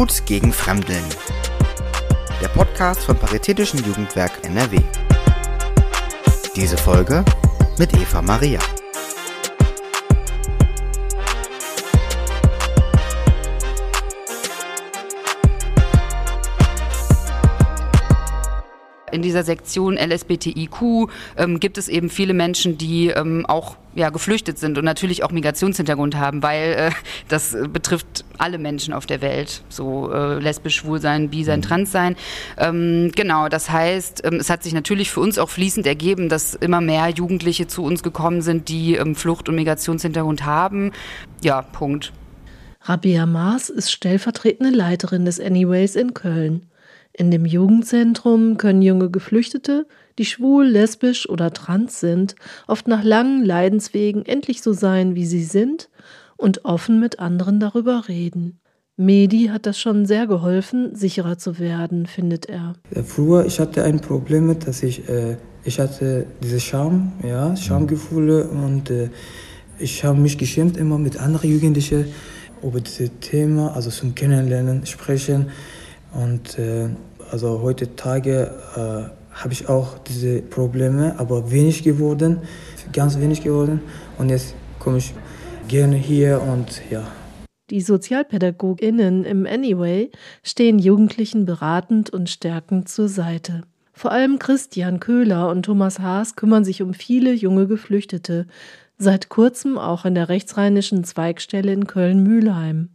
Tut gegen Fremdeln. Der Podcast vom Paritätischen Jugendwerk NRW. Diese Folge mit Eva Maria. In dieser Sektion LSBTIQ ähm, gibt es eben viele Menschen, die ähm, auch ja, geflüchtet sind und natürlich auch Migrationshintergrund haben, weil äh, das betrifft alle Menschen auf der Welt, so äh, lesbisch, schwul sein, bi sein, mhm. trans sein. Ähm, genau, das heißt, ähm, es hat sich natürlich für uns auch fließend ergeben, dass immer mehr Jugendliche zu uns gekommen sind, die ähm, Flucht- und Migrationshintergrund haben. Ja, Punkt. Rabia Maas ist stellvertretende Leiterin des Anyways in Köln. In dem Jugendzentrum können junge Geflüchtete, die schwul, lesbisch oder trans sind, oft nach langen Leidenswegen endlich so sein, wie sie sind und offen mit anderen darüber reden. Medi hat das schon sehr geholfen, sicherer zu werden, findet er. Früher, ich hatte ein Problem dass ich, äh, ich hatte diese Scham, ja, Schamgefühle und äh, ich habe mich geschämt immer mit anderen Jugendlichen über dieses Thema, also zum Kennenlernen, sprechen. Und äh, also heutzutage äh, habe ich auch diese Probleme, aber wenig geworden, ganz wenig geworden. Und jetzt komme ich gerne hier und ja. Die SozialpädagogInnen im Anyway stehen Jugendlichen beratend und stärkend zur Seite. Vor allem Christian Köhler und Thomas Haas kümmern sich um viele junge Geflüchtete, seit kurzem auch in der rechtsrheinischen Zweigstelle in Köln-Mühlheim.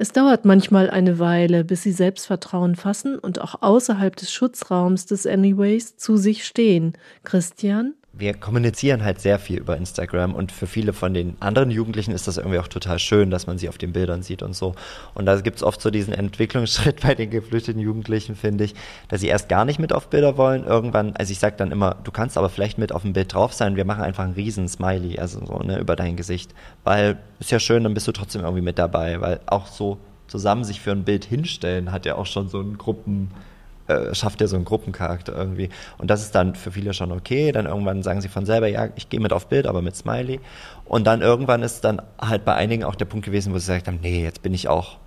Es dauert manchmal eine Weile, bis sie Selbstvertrauen fassen und auch außerhalb des Schutzraums des Anyways zu sich stehen. Christian? Wir kommunizieren halt sehr viel über Instagram und für viele von den anderen Jugendlichen ist das irgendwie auch total schön, dass man sie auf den Bildern sieht und so. Und da gibt es oft so diesen Entwicklungsschritt bei den geflüchteten Jugendlichen, finde ich, dass sie erst gar nicht mit auf Bilder wollen. Irgendwann, also ich sage dann immer, du kannst aber vielleicht mit auf dem Bild drauf sein, wir machen einfach einen riesen Smiley, also so, ne, über dein Gesicht. Weil ist ja schön, dann bist du trotzdem irgendwie mit dabei, weil auch so zusammen sich für ein Bild hinstellen hat ja auch schon so einen Gruppen äh, schafft er so einen Gruppencharakter irgendwie. Und das ist dann für viele schon okay. Dann irgendwann sagen sie von selber, ja, ich gehe mit auf Bild, aber mit Smiley. Und dann irgendwann ist dann halt bei einigen auch der Punkt gewesen, wo sie gesagt haben, nee, jetzt bin ich auch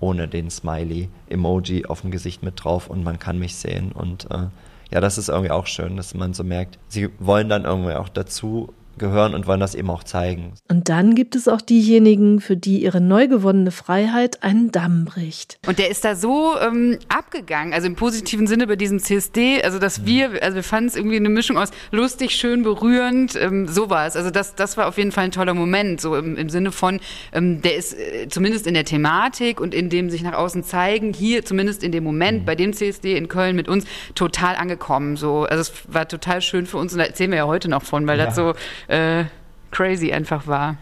ohne den Smiley-Emoji auf dem Gesicht mit drauf und man kann mich sehen. Und äh, ja, das ist irgendwie auch schön, dass man so merkt, sie wollen dann irgendwie auch dazu gehören und wollen das eben auch zeigen. Und dann gibt es auch diejenigen, für die ihre neu gewonnene Freiheit einen Damm bricht. Und der ist da so ähm, abgegangen, also im positiven Sinne bei diesem CSD, also dass wir, also wir fanden es irgendwie eine Mischung aus lustig, schön, berührend, ähm, sowas. Also das, das war auf jeden Fall ein toller Moment, so im, im Sinne von, ähm, der ist äh, zumindest in der Thematik und in dem sich nach außen zeigen, hier zumindest in dem Moment mhm. bei dem CSD in Köln mit uns total angekommen. So, also es war total schön für uns und da erzählen wir ja heute noch von, weil ja. das so äh, crazy einfach war.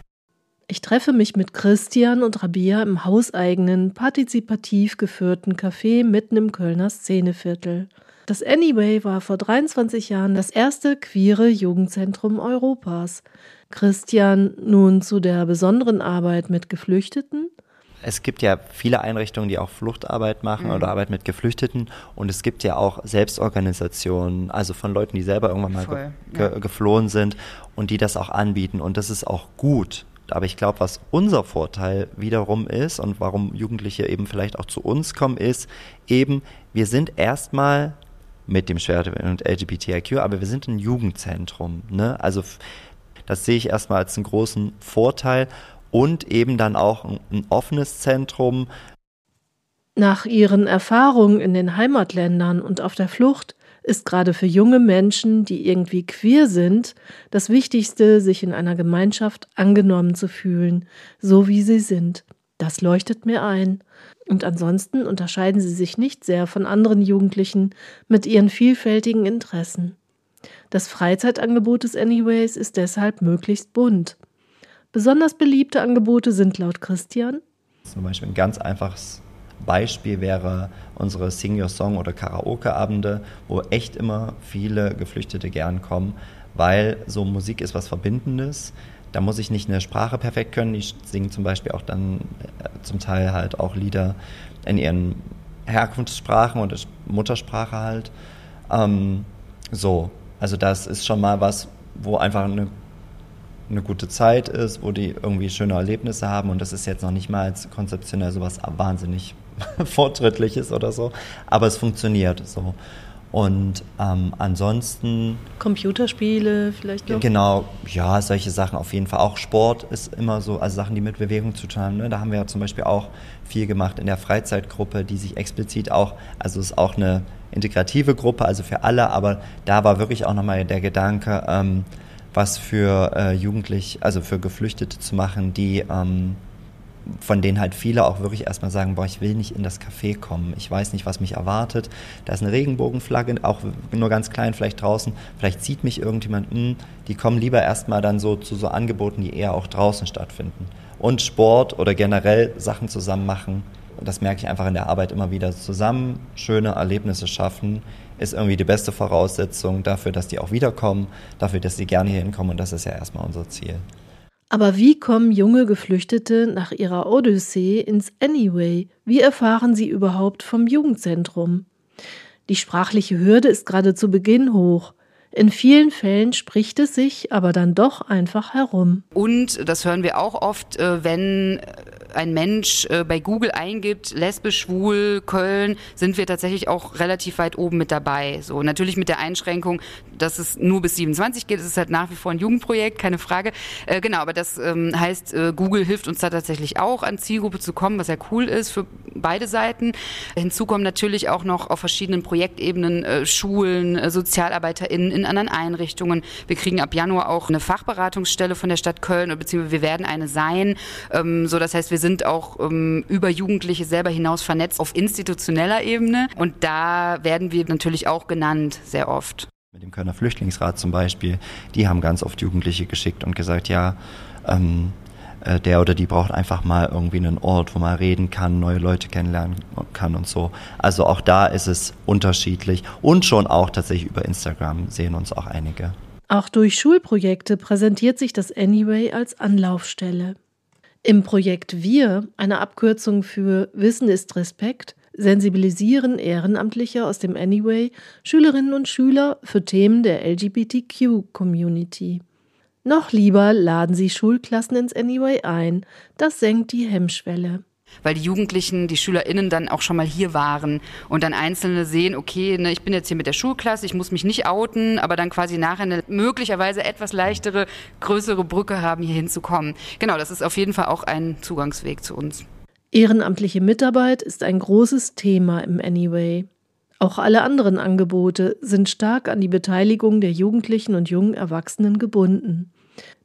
Ich treffe mich mit Christian und Rabia im hauseigenen, partizipativ geführten Café mitten im Kölner Szeneviertel. Das Anyway war vor 23 Jahren das erste queere Jugendzentrum Europas. Christian nun zu der besonderen Arbeit mit Geflüchteten es gibt ja viele Einrichtungen, die auch Fluchtarbeit machen mhm. oder Arbeit mit Geflüchteten und es gibt ja auch Selbstorganisationen, also von Leuten, die selber irgendwann mal ge ja. geflohen sind und die das auch anbieten und das ist auch gut. Aber ich glaube, was unser Vorteil wiederum ist und warum Jugendliche eben vielleicht auch zu uns kommen, ist eben, wir sind erstmal mit dem Schwert und LGBTIQ, aber wir sind ein Jugendzentrum. Ne? Also das sehe ich erstmal als einen großen Vorteil und eben dann auch ein, offenes Zentrum. Nach ihren Erfahrungen in den Heimatländern und auf der Flucht ist gerade für junge Menschen, die irgendwie queer sind, das Wichtigste, sich in einer Gemeinschaft angenommen zu fühlen, so wie sie sind. Das leuchtet mir ein. Und ansonsten unterscheiden sie sich nicht sehr von anderen Jugendlichen mit ihren vielfältigen Interessen. Das Freizeitangebot des Anyways ist deshalb möglichst bunt. Besonders beliebte Angebote sind laut Christian zum Beispiel ein ganz einfaches Beispiel wäre unsere Sing Your Song oder Karaoke-Abende, wo echt immer viele Geflüchtete gern kommen, weil so Musik ist was Verbindendes. Da muss ich nicht eine Sprache perfekt können. Die singen zum Beispiel auch dann äh, zum Teil halt auch Lieder in ihren Herkunftssprachen oder Muttersprache halt. Ähm, so, also das ist schon mal was, wo einfach eine eine gute Zeit ist, wo die irgendwie schöne Erlebnisse haben und das ist jetzt noch nicht mal als konzeptionell sowas wahnsinnig fortschrittliches oder so, aber es funktioniert so. Und ähm, ansonsten. Computerspiele vielleicht noch? Genau, ja, solche Sachen auf jeden Fall. Auch Sport ist immer so, also Sachen, die mit Bewegung zu tun haben. Ne? Da haben wir ja zum Beispiel auch viel gemacht in der Freizeitgruppe, die sich explizit auch, also es ist auch eine integrative Gruppe, also für alle, aber da war wirklich auch nochmal der Gedanke, ähm, was für äh, Jugendliche, also für Geflüchtete zu machen, die ähm, von denen halt viele auch wirklich erstmal sagen, boah, ich will nicht in das Café kommen, ich weiß nicht, was mich erwartet. Da ist eine Regenbogenflagge, auch nur ganz klein, vielleicht draußen, vielleicht sieht mich irgendjemand, mh, hm, die kommen lieber erstmal dann so zu so Angeboten, die eher auch draußen stattfinden. Und Sport oder generell Sachen zusammen machen, das merke ich einfach in der Arbeit immer wieder, zusammen schöne Erlebnisse schaffen, ist irgendwie die beste Voraussetzung dafür, dass die auch wiederkommen, dafür, dass sie gerne hier hinkommen und das ist ja erstmal unser Ziel. Aber wie kommen junge Geflüchtete nach ihrer Odyssee ins Anyway? Wie erfahren sie überhaupt vom Jugendzentrum? Die sprachliche Hürde ist gerade zu Beginn hoch. In vielen Fällen spricht es sich aber dann doch einfach herum. Und das hören wir auch oft, äh, wenn ein Mensch äh, bei Google eingibt, lesbisch, schwul, Köln, sind wir tatsächlich auch relativ weit oben mit dabei. So natürlich mit der Einschränkung, dass es nur bis 27 geht. Es ist halt nach wie vor ein Jugendprojekt, keine Frage. Äh, genau, aber das ähm, heißt, äh, Google hilft uns da tatsächlich auch an Zielgruppe zu kommen, was ja cool ist für beide Seiten. Hinzu kommen natürlich auch noch auf verschiedenen Projektebenen äh, Schulen, äh, SozialarbeiterInnen in anderen Einrichtungen. Wir kriegen ab Januar auch eine Fachberatungsstelle von der Stadt Köln, beziehungsweise wir werden eine sein. Ähm, so, das heißt, wir sind auch ähm, über Jugendliche selber hinaus vernetzt auf institutioneller Ebene. Und da werden wir natürlich auch genannt, sehr oft. Mit dem Kölner Flüchtlingsrat zum Beispiel, die haben ganz oft Jugendliche geschickt und gesagt, ja, ähm, äh, der oder die braucht einfach mal irgendwie einen Ort, wo man reden kann, neue Leute kennenlernen kann und so. Also auch da ist es unterschiedlich und schon auch tatsächlich über Instagram sehen uns auch einige. Auch durch Schulprojekte präsentiert sich das Anyway als Anlaufstelle. Im Projekt Wir, eine Abkürzung für Wissen ist Respekt, sensibilisieren Ehrenamtliche aus dem Anyway Schülerinnen und Schüler für Themen der LGBTQ-Community. Noch lieber laden sie Schulklassen ins Anyway ein. Das senkt die Hemmschwelle weil die Jugendlichen, die SchülerInnen dann auch schon mal hier waren und dann Einzelne sehen, okay, ne, ich bin jetzt hier mit der Schulklasse, ich muss mich nicht outen, aber dann quasi nachher eine möglicherweise etwas leichtere, größere Brücke haben, hier hinzukommen. Genau, das ist auf jeden Fall auch ein Zugangsweg zu uns. Ehrenamtliche Mitarbeit ist ein großes Thema im Anyway. Auch alle anderen Angebote sind stark an die Beteiligung der Jugendlichen und jungen Erwachsenen gebunden.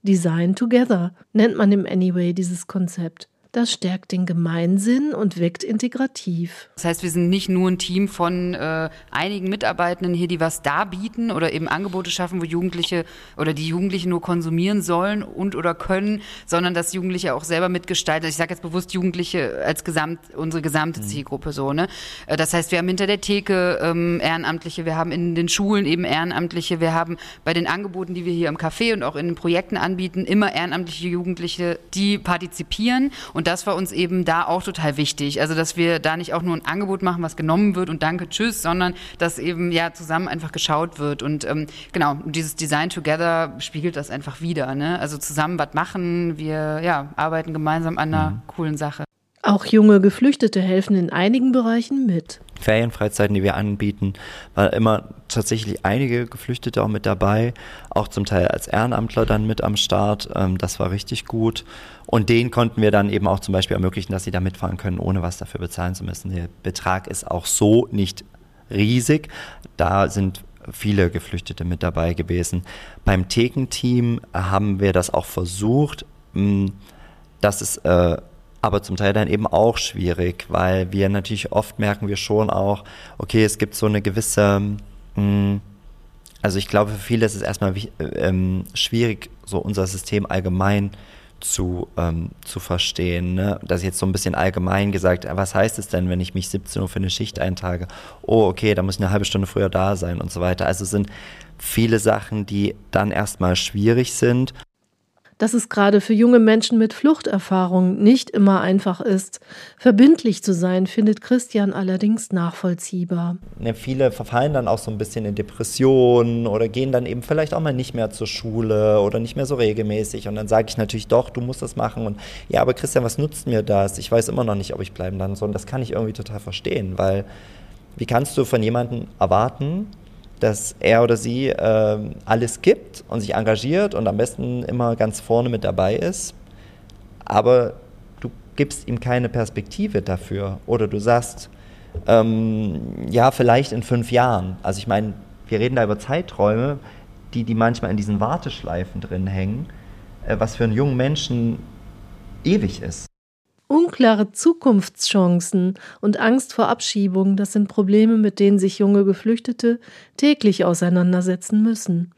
Design Together nennt man im Anyway dieses Konzept. Das stärkt den Gemeinsinn und wirkt integrativ. Das heißt, wir sind nicht nur ein Team von äh, einigen Mitarbeitenden hier, die was darbieten oder eben Angebote schaffen, wo Jugendliche oder die Jugendlichen nur konsumieren sollen und oder können, sondern dass Jugendliche auch selber mitgestalten. Ich sage jetzt bewusst Jugendliche als gesamt unsere gesamte mhm. Zielgruppe so. Ne? Äh, das heißt, wir haben hinter der Theke ähm, Ehrenamtliche, wir haben in den Schulen eben Ehrenamtliche, wir haben bei den Angeboten, die wir hier im Café und auch in den Projekten anbieten, immer ehrenamtliche Jugendliche, die partizipieren und und das war uns eben da auch total wichtig. Also, dass wir da nicht auch nur ein Angebot machen, was genommen wird und danke, tschüss, sondern dass eben ja zusammen einfach geschaut wird. Und ähm, genau, dieses Design Together spiegelt das einfach wieder. Ne? Also zusammen was machen, wir ja, arbeiten gemeinsam an einer mhm. coolen Sache. Auch junge Geflüchtete helfen in einigen Bereichen mit. Ferienfreizeiten, die wir anbieten, war immer tatsächlich einige Geflüchtete auch mit dabei, auch zum Teil als Ehrenamtler dann mit am Start. Ähm, das war richtig gut. Und denen konnten wir dann eben auch zum Beispiel ermöglichen, dass sie da mitfahren können, ohne was dafür bezahlen zu müssen. Der Betrag ist auch so nicht riesig. Da sind viele Geflüchtete mit dabei gewesen. Beim Thekenteam haben wir das auch versucht. Das ist äh, aber zum Teil dann eben auch schwierig, weil wir natürlich oft merken wir schon auch, okay, es gibt so eine gewisse, mh, hm, also ich glaube, für viele ist es erstmal ähm, schwierig, so unser System allgemein zu, ähm, zu verstehen. Ne? Das ist jetzt so ein bisschen allgemein gesagt, was heißt es denn, wenn ich mich 17 Uhr für eine Schicht eintrage? Oh, okay, da muss ich eine halbe Stunde früher da sein und so weiter. Also es sind viele Sachen, die dann erstmal schwierig sind. Dass es gerade für junge Menschen mit Fluchterfahrung nicht immer einfach ist. Verbindlich zu sein, findet Christian allerdings nachvollziehbar. Ja, viele verfallen dann auch so ein bisschen in Depressionen oder gehen dann eben vielleicht auch mal nicht mehr zur Schule oder nicht mehr so regelmäßig. Und dann sage ich natürlich doch, du musst das machen. Und ja, aber Christian, was nutzt mir das? Ich weiß immer noch nicht, ob ich bleiben dann soll. Und das kann ich irgendwie total verstehen, weil wie kannst du von jemandem erwarten, dass er oder sie äh, alles gibt und sich engagiert und am besten immer ganz vorne mit dabei ist, aber du gibst ihm keine Perspektive dafür oder du sagst, ähm, ja, vielleicht in fünf Jahren. Also ich meine, wir reden da über Zeiträume, die, die manchmal in diesen Warteschleifen drin hängen, äh, was für einen jungen Menschen ewig ist. Unklare Zukunftschancen und Angst vor Abschiebung, das sind Probleme, mit denen sich junge Geflüchtete täglich auseinandersetzen müssen.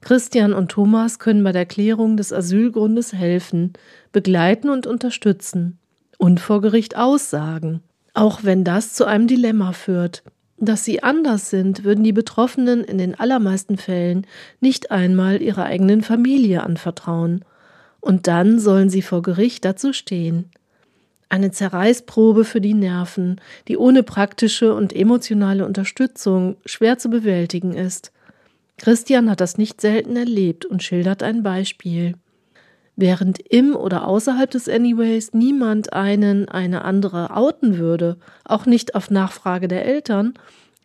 Christian und Thomas können bei der Klärung des Asylgrundes helfen, begleiten und unterstützen und vor Gericht aussagen, auch wenn das zu einem Dilemma führt. Dass sie anders sind, würden die Betroffenen in den allermeisten Fällen nicht einmal ihrer eigenen Familie anvertrauen. Und dann sollen sie vor Gericht dazu stehen. Eine Zerreißprobe für die Nerven, die ohne praktische und emotionale Unterstützung schwer zu bewältigen ist. Christian hat das nicht selten erlebt und schildert ein Beispiel. Während im oder außerhalb des Anyways niemand einen eine andere outen würde, auch nicht auf Nachfrage der Eltern,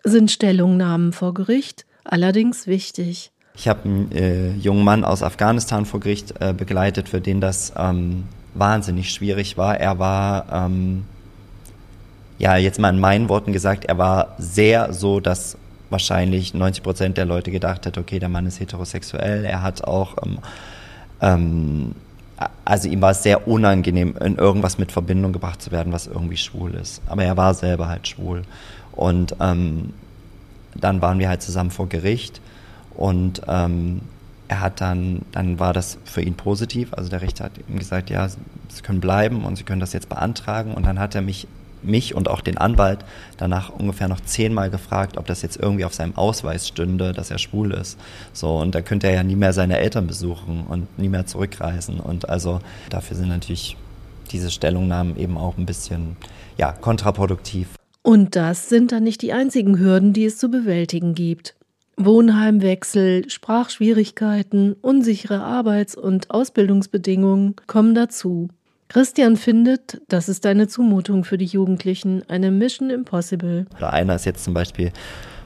sind Stellungnahmen vor Gericht allerdings wichtig. Ich habe einen äh, jungen Mann aus Afghanistan vor Gericht äh, begleitet, für den das ähm, wahnsinnig schwierig war. Er war, ähm, ja, jetzt mal in meinen Worten gesagt, er war sehr so, dass wahrscheinlich 90 Prozent der Leute gedacht hat, okay, der Mann ist heterosexuell. Er hat auch, ähm, ähm, also ihm war es sehr unangenehm, in irgendwas mit Verbindung gebracht zu werden, was irgendwie schwul ist. Aber er war selber halt schwul. Und ähm, dann waren wir halt zusammen vor Gericht und ähm, er hat dann, dann war das für ihn positiv. Also der Richter hat ihm gesagt, ja, Sie können bleiben und Sie können das jetzt beantragen. Und dann hat er mich, mich und auch den Anwalt danach ungefähr noch zehnmal gefragt, ob das jetzt irgendwie auf seinem Ausweis stünde, dass er schwul ist. So, und da könnte er ja nie mehr seine Eltern besuchen und nie mehr zurückreisen. Und also dafür sind natürlich diese Stellungnahmen eben auch ein bisschen, ja, kontraproduktiv. Und das sind dann nicht die einzigen Hürden, die es zu bewältigen gibt. Wohnheimwechsel, Sprachschwierigkeiten, unsichere Arbeits- und Ausbildungsbedingungen kommen dazu. Christian findet, das ist eine Zumutung für die Jugendlichen, eine Mission Impossible. Oder einer ist jetzt zum Beispiel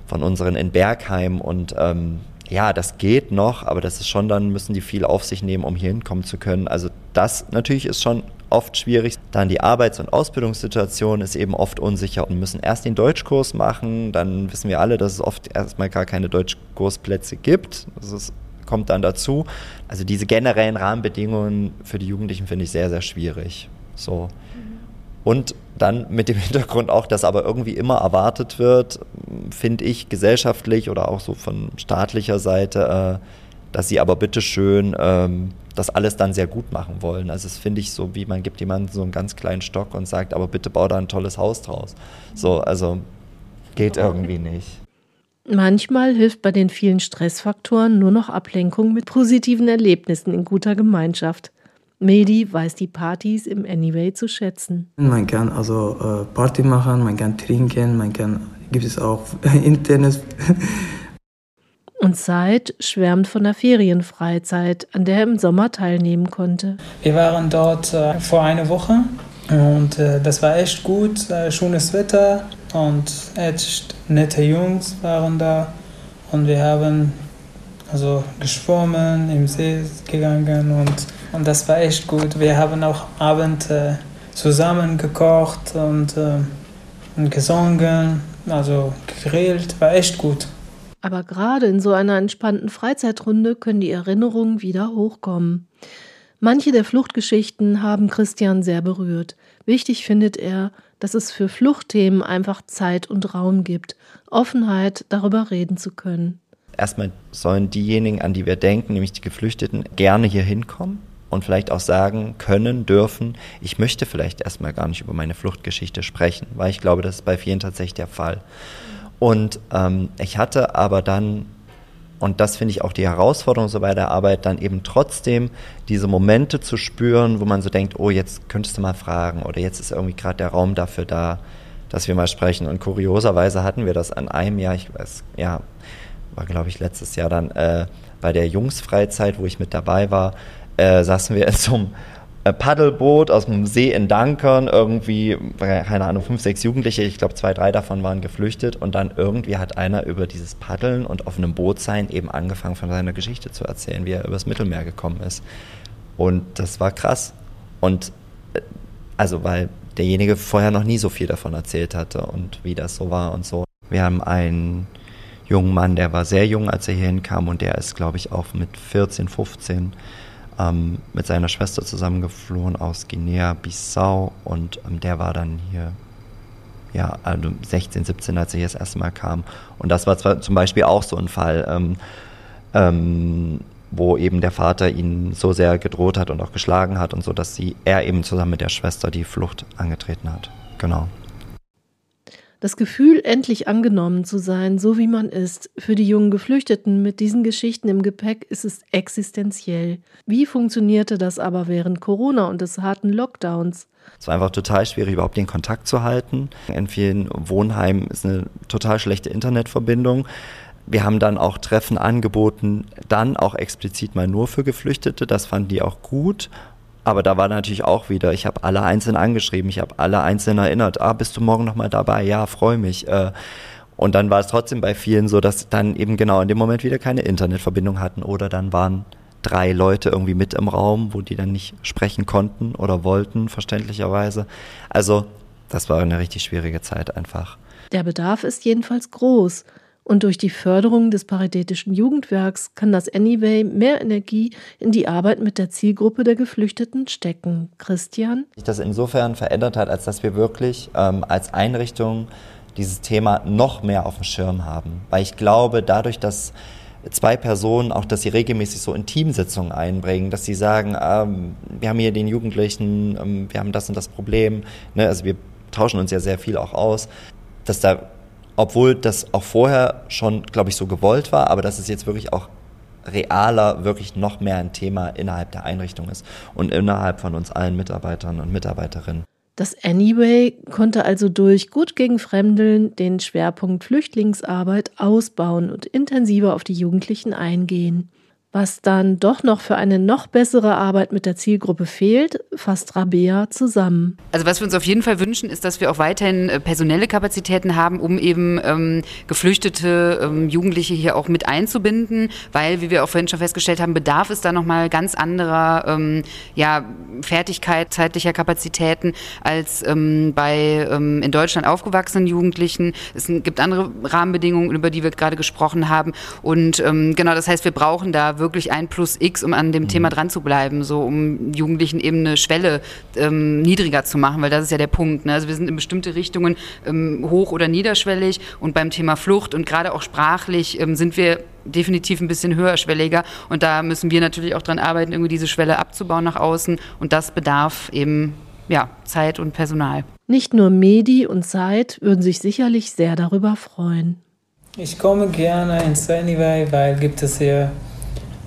von unseren in Bergheim und ähm, ja, das geht noch, aber das ist schon, dann müssen die viel auf sich nehmen, um hier hinkommen zu können. Also das natürlich ist schon oft schwierig. Dann die Arbeits- und Ausbildungssituation ist eben oft unsicher und müssen erst den Deutschkurs machen. Dann wissen wir alle, dass es oft erstmal gar keine Deutschkursplätze gibt. Das ist, kommt dann dazu. Also diese generellen Rahmenbedingungen für die Jugendlichen finde ich sehr, sehr schwierig. So. Und dann mit dem Hintergrund auch, dass aber irgendwie immer erwartet wird, finde ich gesellschaftlich oder auch so von staatlicher Seite, äh, dass sie aber bitteschön ähm, das alles dann sehr gut machen wollen. Also das finde ich so, wie man gibt jemandem so einen ganz kleinen Stock und sagt, aber bitte bau da ein tolles Haus draus. So, also geht irgendwie nicht. Manchmal hilft bei den vielen Stressfaktoren nur noch Ablenkung mit positiven Erlebnissen in guter Gemeinschaft. Medi weiß die Partys im Anyway zu schätzen. Man kann also äh, Party machen, man kann trinken, man kann, gibt es auch Internet. Und Zeit schwärmt von der Ferienfreizeit, an der er im Sommer teilnehmen konnte. Wir waren dort äh, vor einer Woche und äh, das war echt gut, äh, schönes Wetter und echt nette Jungs waren da und wir haben also geschwommen, im See gegangen und, und das war echt gut. Wir haben auch Abend äh, zusammen gekocht und, äh, und gesungen, also gegrillt, war echt gut. Aber gerade in so einer entspannten Freizeitrunde können die Erinnerungen wieder hochkommen. Manche der Fluchtgeschichten haben Christian sehr berührt. Wichtig findet er, dass es für Fluchtthemen einfach Zeit und Raum gibt, Offenheit, darüber reden zu können. Erstmal sollen diejenigen, an die wir denken, nämlich die Geflüchteten, gerne hier hinkommen und vielleicht auch sagen können, dürfen, ich möchte vielleicht erstmal gar nicht über meine Fluchtgeschichte sprechen, weil ich glaube, das ist bei vielen tatsächlich der Fall. Und ähm, ich hatte aber dann Und das finde ich auch die Herausforderung so bei der Arbeit, dann eben trotzdem diese Momente zu spüren, wo man so denkt, oh, jetzt könntest du mal fragen oder jetzt ist irgendwie gerade der Raum dafür da, dass wir mal sprechen. Und kurioserweise hatten wir das an einem Jahr, ich weiß, ja, war glaube ich letztes Jahr dann äh, bei der Jungsfreizeit, wo ich mit dabei war, äh, saßen wir in so einem Paddelboot aus dem See in Dankern, irgendwie, keine Ahnung, fünf, sechs Jugendliche, ich glaube zwei, drei davon waren geflüchtet und dann irgendwie hat einer über dieses Paddeln und auf einem Boot sein eben angefangen von seiner Geschichte zu erzählen, wie er übers Mittelmeer gekommen ist. Und das war krass. Und äh, also, weil derjenige vorher noch nie so viel davon erzählt hatte und wie das so war und so. Wir haben einen jungen Mann, der war sehr jung, als er hier hinkam und der ist, glaube ich, auch mit 14, 15 ähm, mit seiner Schwester zusammengeflohen aus Guinea-Bissau und ähm, der war dann hier ja, also 16, 17, als er hier das erste Mal kam. Und das war zwar zum Beispiel auch so ein Fall, ähm, ähm, wo eben der Vater ihn so sehr gedroht hat und auch geschlagen hat und so, dass sie, er eben zusammen mit der Schwester die Flucht angetreten hat. Genau. Das Gefühl, endlich angenommen zu sein, so wie man ist, für die jungen Geflüchteten mit diesen Geschichten im Gepäck ist es existenziell. Wie funktionierte das aber während Corona und des harten Lockdowns? Es war einfach total schwierig, überhaupt den Kontakt zu halten. In vielen Wohnheimen ist eine total schlechte Internetverbindung. Wir haben dann auch Treffen angeboten, dann auch explizit mal nur für Geflüchtete. Das fanden die auch gut. Aber da war natürlich auch wieder, ich habe alle einzeln angeschrieben, ich habe alle einzeln erinnert, ah, bist du morgen nochmal dabei? Ja, freue mich. Äh, und dann war es trotzdem bei vielen so, dass dann eben genau in dem Moment wieder keine Internetverbindung hatten oder dann waren drei Leute irgendwie mit im Raum, wo die dann nicht sprechen konnten oder wollten, verständlicherweise. Also das war eine richtig schwierige Zeit einfach. Der Bedarf ist jedenfalls groß. Und durch die Förderung des Paritätischen Jugendwerks kann das Anyway mehr Energie in die Arbeit mit der Zielgruppe der Geflüchteten stecken. Christian? Das insofern verändert hat, als dass wir wirklich ähm, als Einrichtung dieses Thema noch mehr auf dem Schirm haben. Weil ich glaube, dadurch, dass zwei Personen, auch dass sie regelmäßig so in Teamsitzungen einbringen, dass sie sagen, ähm, wir haben hier den Jugendlichen, ähm, wir haben das und das Problem, ne? also wir tauschen uns ja sehr viel auch aus, dass da obwohl das auch vorher schon, glaube ich, so gewollt war, aber dass es jetzt wirklich auch realer, wirklich noch mehr ein Thema innerhalb der Einrichtung ist und innerhalb von uns allen Mitarbeitern und Mitarbeiterinnen. Das Anyway konnte also durch Gut gegen Fremdeln den Schwerpunkt Flüchtlingsarbeit ausbauen und intensiver auf die Jugendlichen eingehen. Was dann doch noch für eine noch bessere Arbeit mit der Zielgruppe fehlt, fasst Rabea zusammen. Also was wir uns auf jeden Fall wünschen, ist, dass wir auch weiterhin äh, personelle Kapazitäten haben, um eben ähm, geflüchtete ähm, Jugendliche hier auch mit einzubinden, weil, wie wir auch vorhin schon festgestellt haben, bedarf es da nochmal ganz anderer ähm, ja, Fertigkeit, zeitlicher Kapazitäten als ähm, bei ähm, in Deutschland aufgewachsenen Jugendlichen. Es gibt andere Rahmenbedingungen, über die wir gerade gesprochen haben. Und ähm, genau, das heißt, wir brauchen da wirklich wirklich ein Plus X, um an dem mhm. Thema dran zu bleiben, so um Jugendlichen eben eine Schwelle ähm, niedriger zu machen, weil das ist ja der Punkt. Ne? Also wir sind in bestimmte Richtungen ähm, hoch- oder niederschwellig und beim Thema Flucht und gerade auch sprachlich ähm, sind wir definitiv ein bisschen höherschwelliger und da müssen wir natürlich auch dran arbeiten, irgendwie diese Schwelle abzubauen nach außen und das bedarf eben ja, Zeit und Personal. Nicht nur Medi und Zeit würden sich sicherlich sehr darüber freuen. Ich komme gerne ins Anyway, weil gibt es hier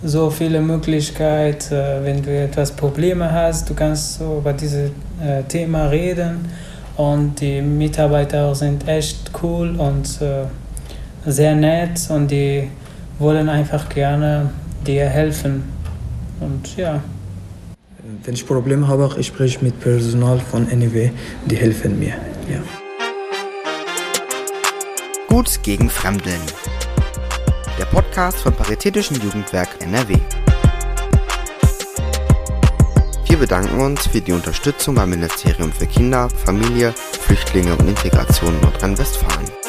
so viele Möglichkeiten, äh, wenn du etwas Probleme hast, du kannst so über dieses äh, Thema reden und die Mitarbeiter sind echt cool und äh, sehr nett und die wollen einfach gerne dir helfen und ja. Wenn ich Probleme habe, ich spreche mit Personal von NEW, die helfen mir. Ja. Gut gegen Fremdeln der Podcast vom Paritätischen Jugendwerk NRW. Wir bedanken uns für die Unterstützung beim Ministerium für Kinder, Familie, Flüchtlinge und Integration Nordrhein-Westfalen.